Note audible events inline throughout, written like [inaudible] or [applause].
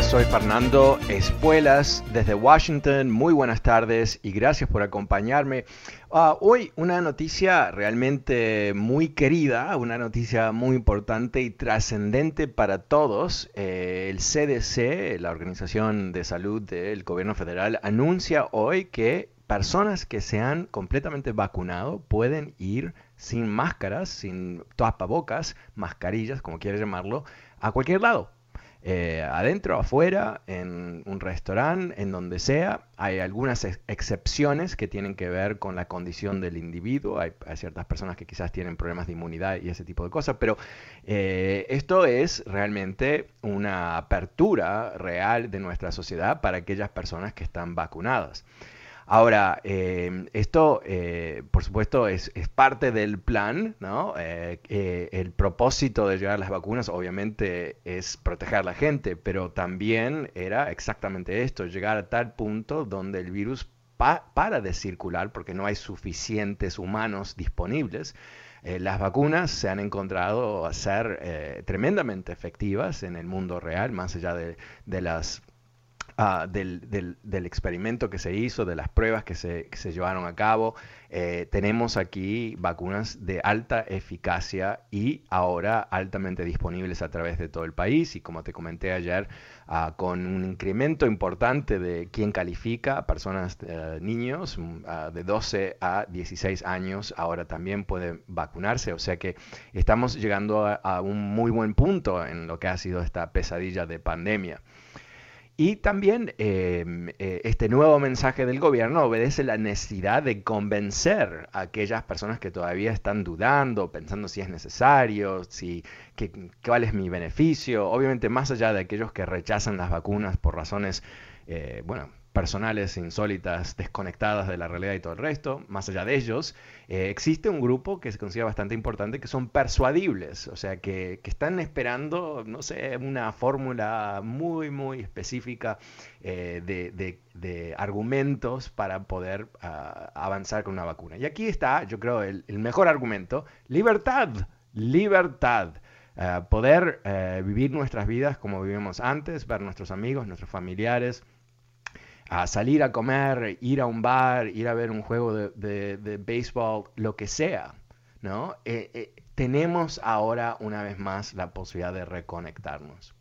Soy Fernando Espuelas desde Washington. Muy buenas tardes y gracias por acompañarme. Ah, hoy una noticia realmente muy querida, una noticia muy importante y trascendente para todos. Eh, el CDC, la Organización de Salud del Gobierno Federal, anuncia hoy que personas que se han completamente vacunado pueden ir sin máscaras, sin tapabocas, mascarillas, como quieras llamarlo, a cualquier lado eh, adentro, afuera, en un restaurante, en donde sea. Hay algunas ex excepciones que tienen que ver con la condición del individuo. Hay, hay, ciertas personas que quizás tienen problemas de inmunidad y ese tipo de cosas, pero eh, esto es realmente una apertura real de nuestra sociedad para aquellas personas que están vacunadas. Ahora, eh, esto, eh, por supuesto, es, parte del plan, ¿no? Eh, el propósito de llegar a las vacunas, obviamente, es proteger a la gente, pero también era exactamente esto, llegar a tal punto donde el virus pa para de circular porque no hay suficientes humanos disponibles. las vacunas se han encontrado a ser tremendamente efectivas en el mundo real, más allá de, de las Uh, del, del, experimento que se hizo, de las pruebas que se, llevaron a cabo. Eh, tenemos aquí vacunas de alta eficacia y ahora altamente disponibles a través de todo el país y como te comenté ayer, uh, con un incremento importante de quien califica, personas, uh, niños de 12 a 16 años, ahora también pueden vacunarse, o sea que estamos llegando a un muy buen punto en lo que ha sido esta pesadilla de pandemia. Y también eh, eh, este nuevo mensaje del gobierno obedece la necesidad de convencer a aquellas personas que todavía están dudando, pensando si es necesario, si, que, cuál es mi beneficio. Obviamente más allá de aquellos que rechazan las vacunas por razones, eh, bueno, personales, insólitas, desconectadas de la realidad y todo el resto, más allá de ellos, eh, existe un grupo que se considera bastante importante que son persuadibles, o sea, que, que están esperando, no sé, una fórmula muy, muy específica eh, de, de, de, argumentos para poder uh, avanzar con una vacuna. Y aquí está, yo creo, el, mejor argumento, libertad, libertad. Uh, poder uh, vivir nuestras vidas como vivimos antes, ver nuestros amigos, nuestros familiares, a salir a comer, ir a un bar, ir a ver un juego de, de, de béisbol, lo que sea, ¿no? Eh, eh, tenemos ahora una vez más la posibilidad de reconectarnos.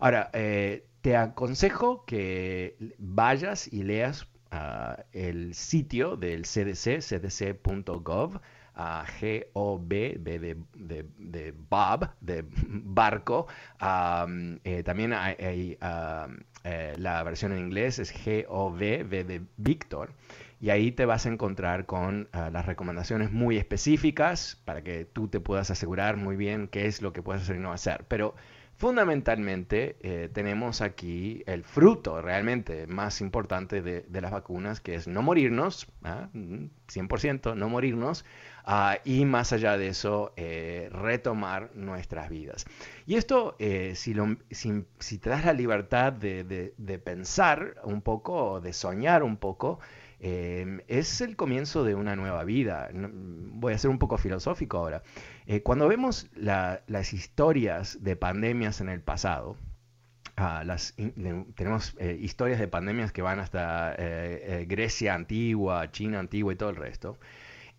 Ahora, eh, te aconsejo que vayas y leas uh, el sitio del CDC, cdc.gov, uh, G-O-B, B de, de, de, Bob, de barco. Eh, también hay, eh, la versión en inglés es G-O-V, B de Víctor. Y ahí te vas a encontrar con uh, las recomendaciones muy específicas para que tú te puedas asegurar muy bien qué es lo que puedes hacer y no hacer. Pero fundamentalmente eh, tenemos aquí el fruto realmente más importante de, las vacunas, que es no morirnos, ¿eh? 100% no morirnos, uh, y más allá de eso, eh, retomar nuestras vidas. Y esto, eh, si, lo, te das la libertad de, de, de, pensar un poco, de soñar un poco, Em, es el comienzo de una nueva vida. Voy a ser un poco filosófico ahora. Eh, cuando vemos las historias de pandemias en el pasado, ah, las, tenemos eh, historias de pandemias que van hasta eh, Grecia antigua, China antigua y todo el resto,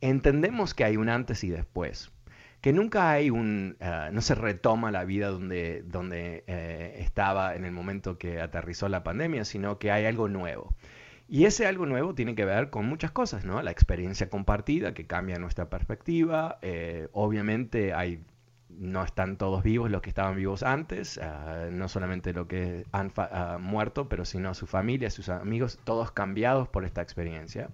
entendemos que hay un antes y después que nunca hay un, ah, no se retoma la vida donde, donde estaba en el momento que aterrizó la pandemia, sino que hay algo nuevo. Y ese algo nuevo tiene que ver con muchas cosas, ¿no? La experiencia compartida que cambia nuestra perspectiva. Eh, obviamente hay, no están todos vivos los que estaban vivos antes, ah, no solamente los que han ah, muerto, pero sino su familia, sus amigos, todos cambiados por esta experiencia.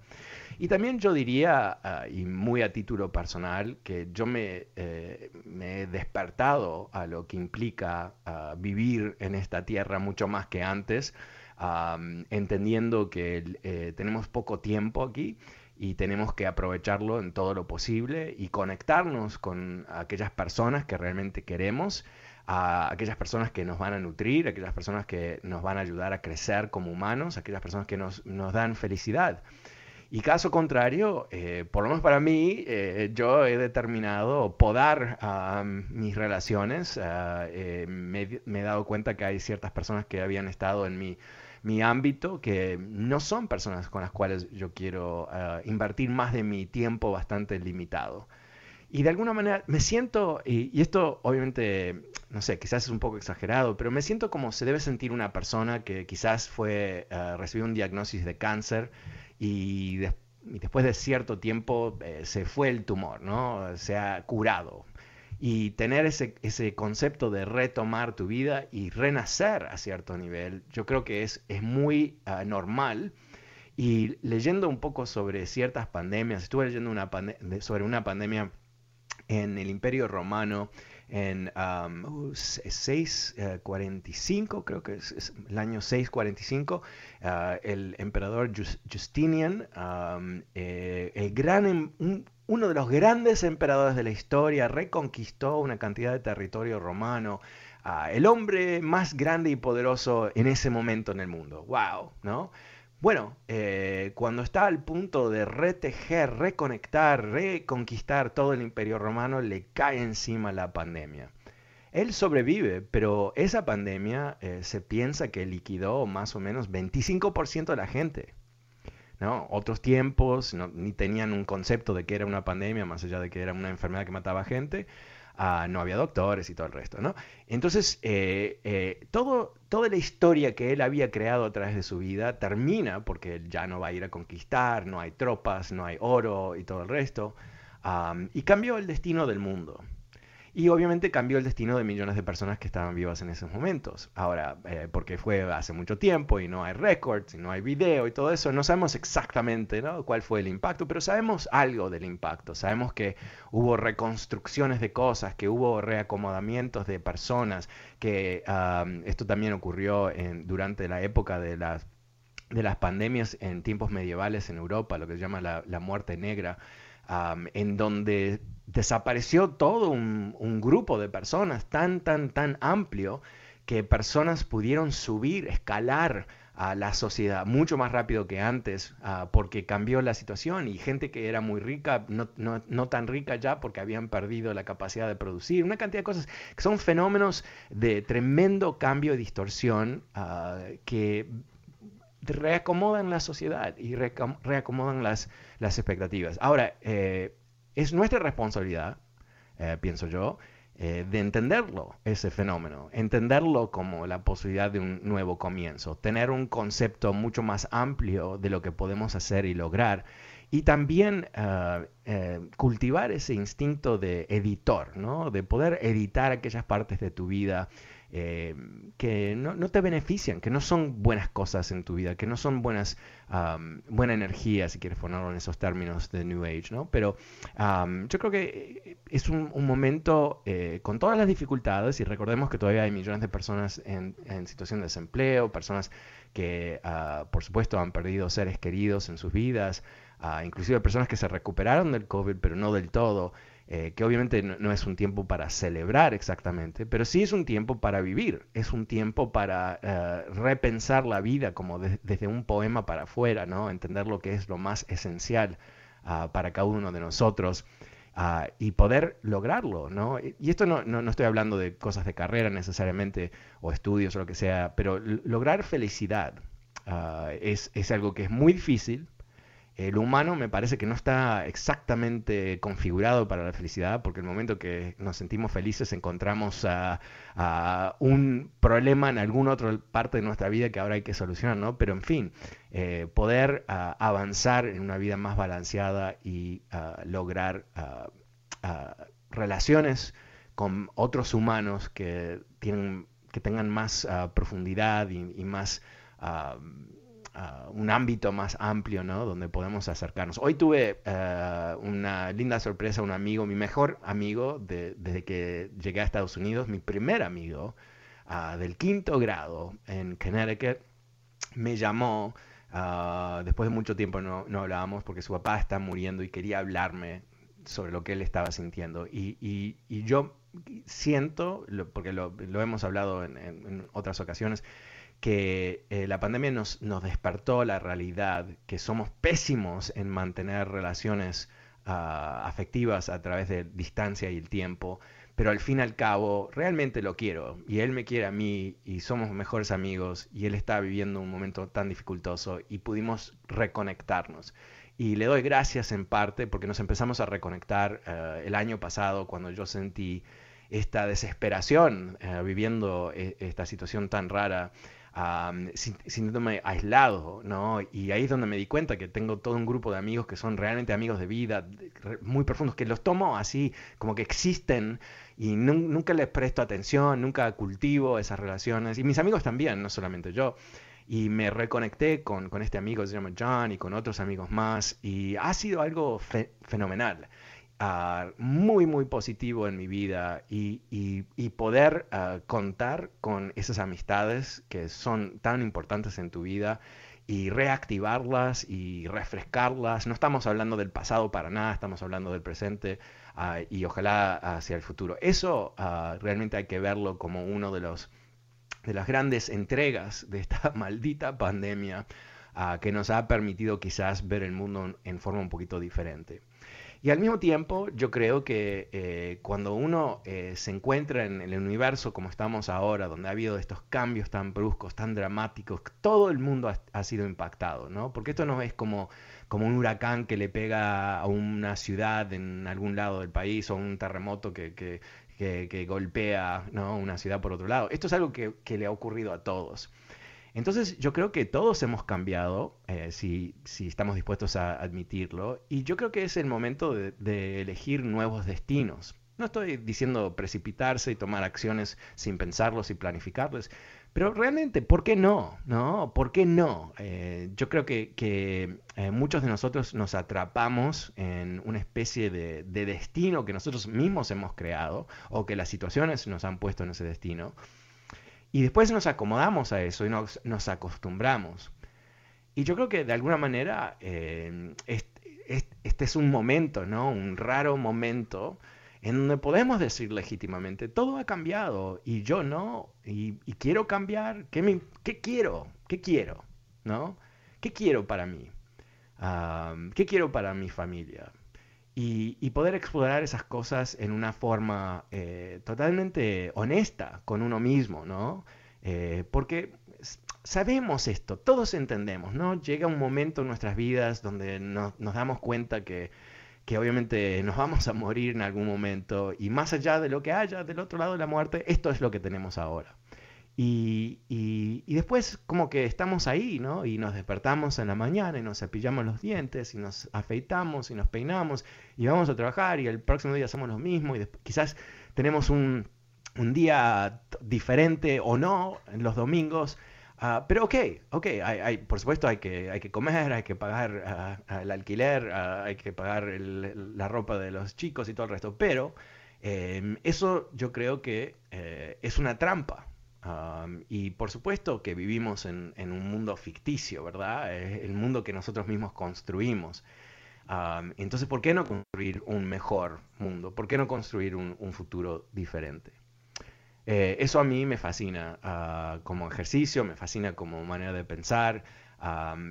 Y también yo diría, ah, y muy a título personal, que yo me, eh, me he despertado a lo que implica vivir en esta tierra mucho más que antes entendiendo que eh, tenemos poco tiempo aquí y tenemos que aprovecharlo en todo lo posible y conectarnos con aquellas personas que realmente queremos, a aquellas personas que nos van a nutrir, aquellas personas que nos van a ayudar a crecer como humanos, aquellas personas que nos, nos dan felicidad. Y caso contrario, eh, por lo menos para mí, eh, yo he determinado podar mis relaciones. Ah, me, he dado cuenta que hay ciertas personas que habían estado en mi mi ámbito, que no son personas con las cuales yo quiero eh, invertir más de mi tiempo bastante limitado. Y de alguna manera me siento, y, esto obviamente, no sé, quizás es un poco exagerado, pero me siento como se debe sentir una persona que quizás fue, uh, recibió un diagnóstico de cáncer y, después de cierto tiempo eh, se fue el tumor, ¿no? Se ha curado. Y tener ese, ese concepto de retomar tu vida y renacer a cierto nivel, yo creo que es, es muy ah, normal. Y leyendo un poco sobre ciertas pandemias, estuve leyendo una sobre una pandemia en el Imperio Romano en 645, uh, creo que es, el año 645, ah, el emperador Justinian, eh, el gran, em, uno de los grandes emperadores de la historia, reconquistó una cantidad de territorio romano, el hombre más grande y poderoso en ese momento en el mundo. ¡Wow! ¿No? Bueno, eh, cuando está al punto de retejer, reconectar, reconquistar todo el imperio romano, le cae encima la pandemia. Él sobrevive, pero esa pandemia eh, se piensa que liquidó más o menos 25% de la gente. Otros tiempos ni tenían un concepto de que era una pandemia, más allá de que era una enfermedad que mataba gente. Ah, no había doctores y todo el resto, ¿no? Entonces, eh, eh, toda la historia que él había creado a través de su vida termina porque él ya no va a ir a conquistar, no hay tropas, no hay oro y todo el resto, y cambió el destino del mundo. Y obviamente cambió el destino de millones de personas que estaban vivas en esos momentos. Ahora, eh, porque fue hace mucho tiempo y no hay récords y no hay video y todo eso, no sabemos exactamente cuál fue el impacto, pero sabemos algo del impacto. Sabemos que hubo reconstrucciones de cosas, que hubo reacomodamientos de personas, que esto también ocurrió en, durante la época de las de las pandemias en tiempos medievales en Europa, lo que se llama la, la muerte negra, en donde desapareció todo un, grupo de personas tan, tan, tan amplio que personas pudieron subir, escalar a la sociedad mucho más rápido que antes ah, porque cambió la situación. Y gente que era muy rica, no, no, tan rica ya porque habían perdido la capacidad de producir, una cantidad de cosas. Que son fenómenos de tremendo cambio y distorsión uh, que reacomodan la sociedad y reacomodan las, expectativas. Ahora, eh, es nuestra responsabilidad, eh, pienso yo, eh, de entenderlo, ese fenómeno, entenderlo como la posibilidad de un nuevo comienzo, tener un concepto mucho más amplio de lo que podemos hacer y lograr, y también cultivar ese instinto de editor, ¿no? de poder editar aquellas partes de tu vida eh, que no, te benefician, que no son buenas cosas en tu vida, que no son buenas, buena energía, si quieres ponerlo en esos términos de New Age, ¿no? Pero yo creo que es un, momento eh, con todas las dificultades y recordemos que todavía hay millones de personas en, situación de desempleo, personas que ah, por supuesto han perdido seres queridos en sus vidas, uh, inclusive personas que se recuperaron del COVID pero no del todo. Eh, que obviamente no, es un tiempo para celebrar exactamente, pero sí es un tiempo para vivir, es un tiempo para eh, repensar la vida como desde un poema para afuera, ¿no? entender lo que es lo más esencial ah, para cada uno de nosotros. Ah, y poder lograrlo, ¿no? Y esto no, no, estoy hablando de cosas de carrera necesariamente, o estudios o lo que sea, pero lograr felicidad ah, es, es, algo que es muy difícil, el humano me parece que no está exactamente configurado para la felicidad, porque el momento que nos sentimos felices encontramos a, un problema en alguna otra parte de nuestra vida que ahora hay que solucionar, ¿no? Pero en fin, eh, poder avanzar en una vida más balanceada y lograr relaciones con otros humanos que, tienen, que tengan más profundidad y más un ámbito más amplio, ¿no? Donde podemos acercarnos. Hoy tuve eh, una linda sorpresa, un amigo, mi mejor amigo desde que llegué a Estados Unidos, mi primer amigo ah, del quinto grado en Connecticut, me llamó. Ah, después de mucho tiempo no, no, hablábamos porque su papá está muriendo y quería hablarme sobre lo que él estaba sintiendo. Y, y, yo siento, porque lo, hemos hablado en otras ocasiones, que eh, la pandemia nos, nos, despertó la realidad que somos pésimos en mantener relaciones ah, afectivas a través de distancia y el tiempo, pero al fin y al cabo realmente lo quiero y él me quiere a mí y somos mejores amigos y él está viviendo un momento tan dificultoso y pudimos reconectarnos. Y le doy gracias en parte porque nos empezamos a reconectar eh, el año pasado cuando yo sentí esta desesperación eh, viviendo esta situación tan rara sintiéndome aislado, ¿no? Y ahí es donde me di cuenta que tengo todo un grupo de amigos que son realmente amigos de vida, muy profundos, que los tomo así, como que existen y nunca les presto atención, nunca cultivo esas relaciones. Y mis amigos también, no solamente yo. Y me reconecté con, este amigo se llama John y con otros amigos más y ha sido algo fenomenal. Ah, muy, muy positivo en mi vida y, poder ah, contar con esas amistades que son tan importantes en tu vida y reactivarlas y refrescarlas. No estamos hablando del pasado para nada, estamos hablando del presente ah, y ojalá hacia el futuro. Eso realmente hay que verlo como uno de los de las grandes entregas de esta [laughs] maldita pandemia que nos ha permitido quizás ver el mundo en forma un poquito diferente. Y al mismo tiempo, yo creo que eh, cuando uno eh, se encuentra en, el universo como estamos ahora, donde ha habido estos cambios tan bruscos, tan dramáticos, todo el mundo ha, sido impactado, ¿no? Porque esto no es como, como un huracán que le pega a una ciudad en algún lado del país o un terremoto que, que, que, golpea ¿no? una ciudad por otro lado. Esto es algo que, que le ha ocurrido a todos. Entonces yo creo que todos hemos cambiado, eh, si, estamos dispuestos a admitirlo, y yo creo que es el momento de, elegir nuevos destinos. No estoy diciendo precipitarse y tomar acciones sin pensarlos y planificarlos, pero realmente, ¿por qué no? ¿No? ¿Por qué no? Eh, yo creo que, eh, muchos de nosotros nos atrapamos en una especie de destino que nosotros mismos hemos creado o que las situaciones nos han puesto en ese destino. Y después nos acomodamos a eso y nos, nos acostumbramos. Y yo creo que de alguna manera eh, este, es un momento, ¿no? Un raro momento en donde podemos decir legítimamente, todo ha cambiado y yo no, y, quiero cambiar, ¿qué, me, ¿qué, quiero? ¿Qué quiero? ¿No? ¿Qué quiero para mí? Ah, ¿Qué quiero para mi familia? Y, poder explorar esas cosas en una forma eh, totalmente honesta con uno mismo, ¿no? Eh, porque sabemos esto, todos entendemos, ¿no? Llega un momento en nuestras vidas donde nos damos cuenta que, que obviamente nos vamos a morir en algún momento y más allá de lo que haya del otro lado de la muerte, esto es lo que tenemos ahora. Y, y, después como que estamos ahí, ¿no? Y nos despertamos en la mañana y nos cepillamos los dientes y nos afeitamos y nos peinamos y vamos a trabajar y el próximo día hacemos lo mismo y quizás tenemos un, un, día diferente o no en los domingos. Uh, pero ok, ok, hay, hay, por supuesto hay que, hay que comer, hay que pagar uh, el alquiler, uh, hay que pagar el, la ropa de los chicos y todo el resto, pero eh, eso yo creo que eh, es una trampa, y por supuesto que vivimos en, un mundo ficticio, ¿verdad? Es el mundo que nosotros mismos construimos. entonces, ¿por qué no construir un mejor mundo? ¿Por qué no construir un, futuro diferente? Eh, eso a mí me fascina ah, como ejercicio, me fascina como manera de pensar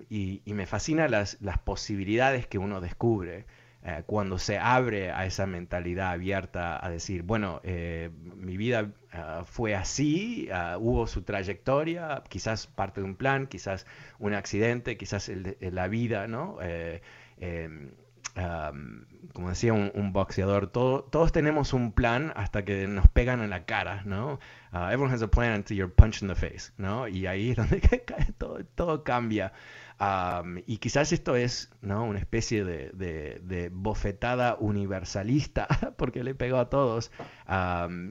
y, me fascina las, las, posibilidades que uno descubre eh, cuando se abre a esa mentalidad abierta a decir, bueno, eh, mi vida ah, fue así, ah, hubo su trayectoria, quizás parte de un plan, quizás un accidente, quizás la vida, ¿no? Em, como decía un, boxeador, todos tenemos un plan hasta que nos pegan en la cara, ¿no? Uh, everyone has a plan until you're punched in the face, ¿no? Y ahí es donde [laughs] todo, todo cambia. y quizás esto es una especie de, bofetada universalista, [laughs] porque le pegó a todos,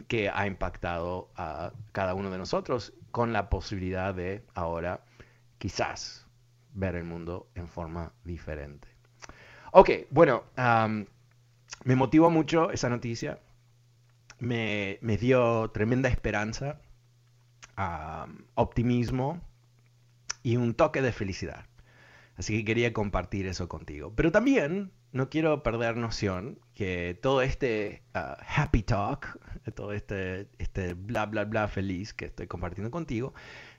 que ha impactado a cada uno de nosotros con la posibilidad de ahora quizás ver el mundo en forma diferente. Ok, bueno, me motivó mucho esa noticia. Me, dio tremenda esperanza, optimismo y un toque de felicidad. Así que quería compartir eso contigo. Pero también no quiero perder noción que todo este ah, happy talk, todo este, este bla, bla, bla feliz que estoy compartiendo contigo,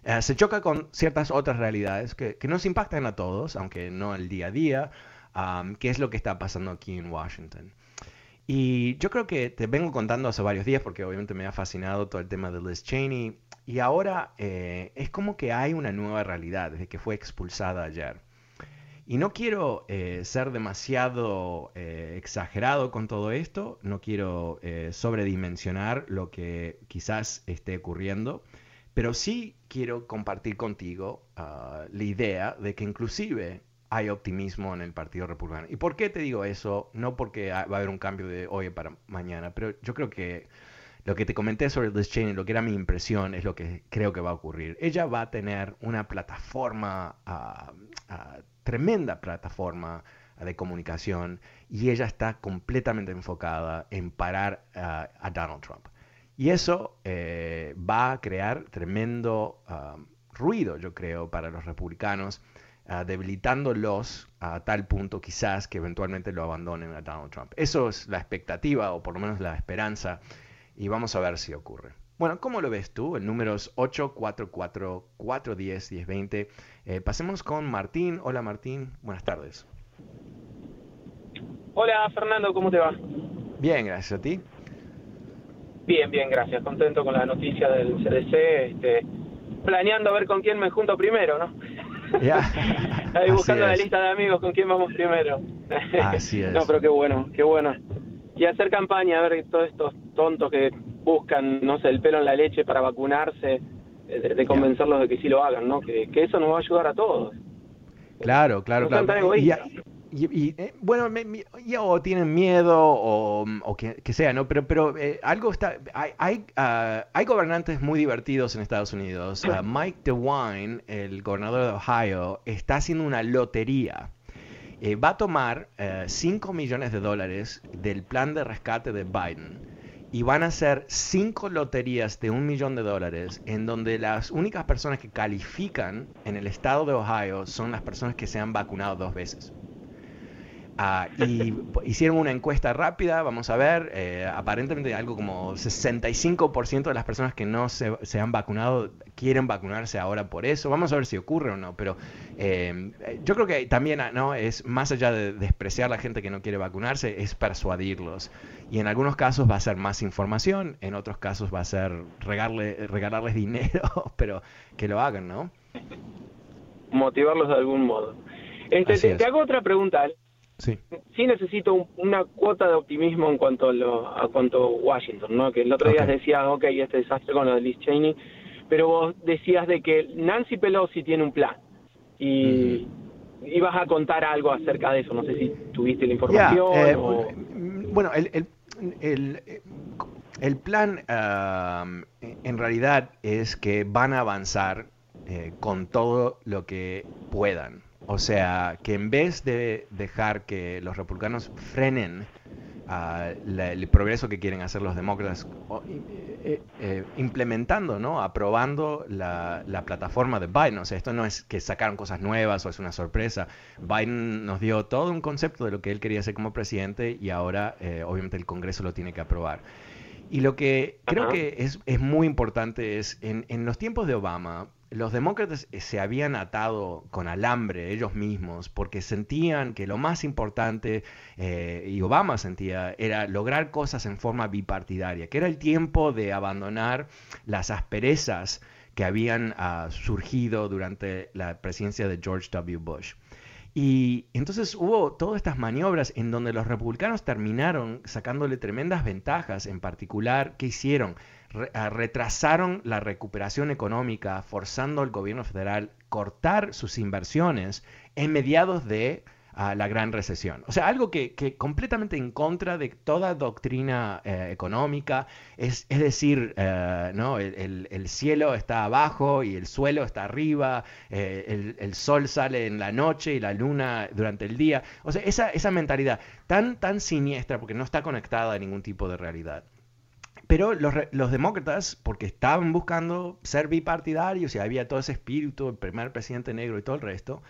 eh, se choca con ciertas otras realidades que, que, nos impactan a todos, aunque no el día a día, qué es lo que está pasando aquí en Washington. Y yo creo que te vengo contando hace varios días, porque obviamente me ha fascinado todo el tema de Liz Cheney, y ahora eh, es como que hay una nueva realidad desde que fue expulsada ayer. Y no quiero eh, ser demasiado eh, exagerado con todo esto, no quiero sobredimensionar lo que quizás esté ocurriendo, pero sí quiero compartir contigo ah, la idea de que inclusive hay optimismo en el Partido Republicano. ¿Y por qué te digo eso? No porque va a haber un cambio de hoy para mañana, pero yo creo que lo que te comenté sobre Liz Cheney, lo que era mi impresión, es lo que creo que va a ocurrir. Ella va a tener una plataforma, ah, ah, tremenda plataforma de comunicación, y ella está completamente enfocada en parar ah, a Donald Trump. Y eso eh, va a crear tremendo ruido, yo creo, para los republicanos Debilitándolos a tal punto quizás que eventualmente lo abandonen a Donald Trump. Eso es la expectativa o por lo menos la esperanza y vamos a ver si ocurre. Bueno, ¿cómo lo ves tú? El número es 844-410-1020. Eh, pasemos con Martín. Hola Martín, buenas tardes. Hola Fernando, ¿cómo te va? Bien, gracias a ti. Bien, bien, gracias. Contento con la noticia del CDC. Este, planeando a ver con quién me junto primero, ¿no? Ya. [laughs] Ahí buscando la lista de amigos con quién vamos primero. Así es. [laughs] no, pero qué bueno, qué bueno. Y hacer campaña, a ver todos estos tontos que buscan, no sé, el pelo en la leche para vacunarse, de, convencerlos de que sí lo hagan, ¿no? Que, que, eso nos va a ayudar a todos. Claro, claro, claro y, eh, bueno, o tienen miedo o, que, sea, ¿no? Pero, pero eh, algo está... Hay, hay, ah, hay, gobernantes muy divertidos en Estados Unidos. Ah, Mike DeWine, el gobernador de Ohio, está haciendo una lotería. Eh, va a tomar 5 millones de dólares del plan de rescate de Biden y van a hacer 5 loterías de un millón de dólares en donde las únicas personas que califican en el estado de Ohio son las personas que se han vacunado dos veces. Ah, y hicieron una encuesta rápida, vamos a ver, eh, aparentemente algo como 65% de las personas que no se, se, han vacunado quieren vacunarse ahora por eso. Vamos a ver si ocurre o no, pero eh, yo creo que también ah, no es más allá de despreciar a la gente que no quiere vacunarse, es persuadirlos. Y en algunos casos va a ser más información, en otros casos va a ser regalarle, regalarles dinero, [laughs] pero que lo hagan, ¿no? Motivarlos de algún modo. Este, te hago otra pregunta. Sí. sí necesito una cuota de optimismo en cuanto a, lo, a cuanto Washington, ¿no? Que el otro día decía, ok, este desastre con lo de Liz Cheney, pero vos decías de que Nancy Pelosi tiene un plan y ibas a contar algo acerca de eso, no sé si tuviste la información eh, o... Bueno, el, el, el, el plan en realidad es que van a avanzar eh, con todo lo que puedan. O sea, que en vez de dejar que los republicanos frenen el progreso que quieren hacer los demócratas eh, eh, implementando, ¿no? aprobando la, plataforma de Biden. O sea, esto no es que sacaron cosas nuevas o es una sorpresa. Biden nos dio todo un concepto de lo que él quería hacer como presidente y ahora eh, obviamente el Congreso lo tiene que aprobar. Y lo que creo que es, es, muy importante es, en, en los tiempos de Obama, los demócratas eh, se habían atado con alambre ellos mismos porque sentían que lo más importante, eh, y Obama sentía, era lograr cosas en forma bipartidaria, que era el tiempo de abandonar las asperezas que habían ah, surgido durante la presidencia de George W. Bush. Y entonces hubo todas estas maniobras en donde los republicanos terminaron sacándole tremendas ventajas, en particular, ¿qué hicieron? Retrasaron la recuperación económica, forzando al gobierno federal cortar sus inversiones en mediados de la gran recesión. O sea, algo que, completamente en contra de toda doctrina eh, económica, es, es decir, eh, ¿no? El, cielo está abajo y el suelo está arriba, eh, el, sol sale en la noche y la luna durante el día. O sea, esa, esa mentalidad tan, tan siniestra porque no está conectada a ningún tipo de realidad. Pero los, demócratas, porque estaban buscando ser bipartidarios y había todo ese espíritu, el primer presidente negro y todo el resto,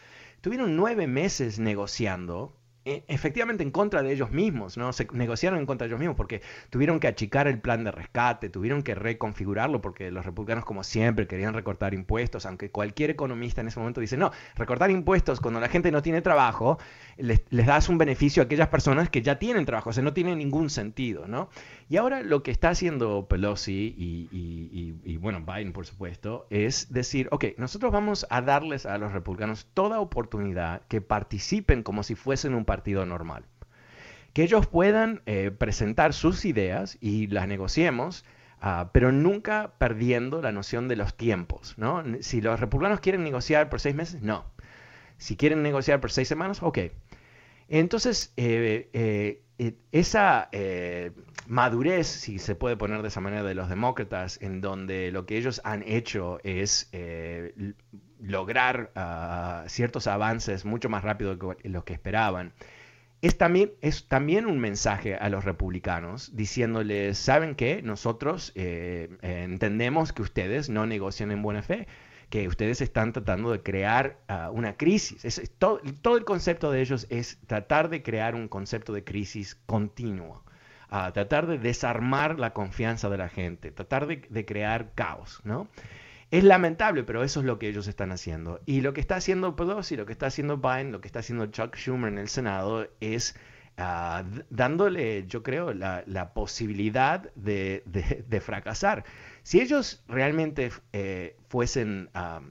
tuvieron nueve meses negociando e, efectivamente en contra de ellos mismos, ¿no? Se negociaron en contra de ellos mismos porque tuvieron que achicar el plan de rescate, tuvieron que reconfigurarlo porque los republicanos como siempre querían recortar impuestos, aunque cualquier economista en ese momento dice, no, recortar impuestos cuando la gente no tiene trabajo, les, das un beneficio a aquellas personas que ya tienen trabajo, o sea, no tiene ningún sentido, ¿no? Y ahora lo que está haciendo Pelosi y, bueno, Biden por supuesto, es decir, ok, nosotros vamos a darles a los republicanos toda oportunidad que participen como si fuesen un partido normal. Que ellos puedan eh, presentar sus ideas y las negociemos, ah, pero nunca perdiendo la noción de los tiempos. ¿no? Si los republicanos quieren negociar por seis meses, no. Si quieren negociar por seis semanas, ok. Entonces, eh, eh, esa madurez, si se puede poner de esa manera, de los demócratas, en donde lo que ellos han hecho es lograr ah, ciertos avances mucho más rápido de lo que esperaban, es también, es también un mensaje a los republicanos diciéndoles, ¿saben qué? Nosotros eh, entendemos que ustedes no negocian en buena fe, que ustedes están tratando de crear ah, una crisis. Todo, el concepto de ellos es tratar de crear un concepto de crisis continuo. Ah, tratar de desarmar la confianza de la gente, tratar de, de crear caos, ¿no? Es lamentable, pero eso es lo que ellos están haciendo. Y lo que está haciendo Pelosi, lo que está haciendo Biden, lo que está haciendo Chuck Schumer en el Senado es ah, dándole, yo creo, la, posibilidad de, fracasar. Si ellos realmente eh, fuesen ah,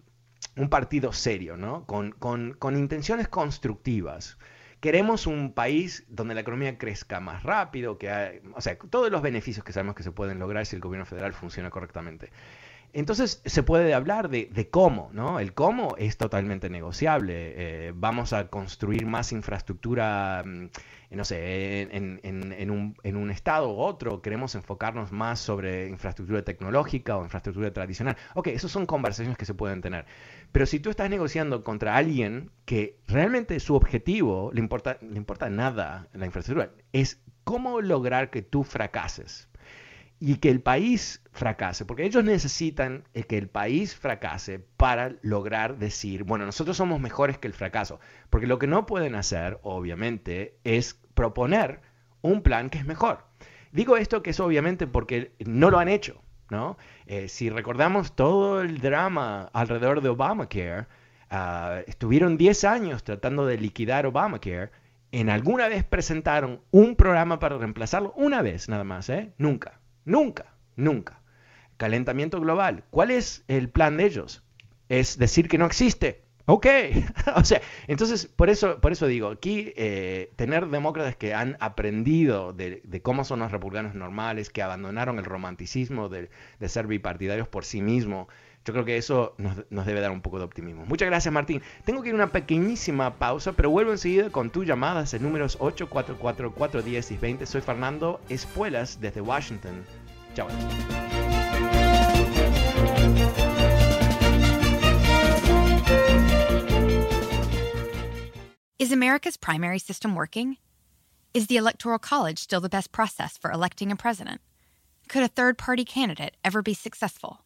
un partido serio, ¿no? Con, con, intenciones constructivas, queremos un país donde la economía crezca más rápido, que o sea, todos los beneficios que sabemos que se pueden lograr si el gobierno federal funciona correctamente. Entonces se puede hablar de, cómo, ¿no? El cómo es totalmente negociable. Eh, vamos a construir más infraestructura, mm, no sé, en, un, estado u otro, queremos enfocarnos más sobre infraestructura tecnológica o infraestructura tradicional. Ok, esas son conversaciones que se pueden tener. Pero si tú estás negociando contra alguien que realmente su objetivo, le importa, le importa nada la infraestructura, es cómo lograr que tú fracases y que el país fracase, porque ellos necesitan que el país fracase para lograr decir, bueno, nosotros somos mejores que el fracaso, porque lo que no pueden hacer, obviamente, es proponer un plan que es mejor. Digo esto que es obviamente porque no lo han hecho, ¿no? Eh, si recordamos todo el drama alrededor de Obamacare, uh, estuvieron 10 años tratando de liquidar Obamacare, en alguna vez presentaron un programa para reemplazarlo, una vez nada más, ¿eh? Nunca. Nunca, nunca. Calentamiento global. ¿Cuál es el plan de ellos? Es decir que no existe. Ok, [laughs] o sea, entonces por eso, por eso digo, aquí eh, tener demócratas que han aprendido de, cómo son los republicanos normales, que abandonaron el romanticismo de, ser bipartidarios por sí mismos, yo creo que eso nos, debe dar un poco de optimismo. Muchas gracias Martín. Tengo que ir a una pequeñísima pausa, pero vuelvo enseguida con tus llamadas en números 844-410 y 20. Soy Fernando Espuelas desde Washington. Chao. Is America's primary system working? Is the Electoral College still the best process for electing a president? Could a third party candidate ever be successful?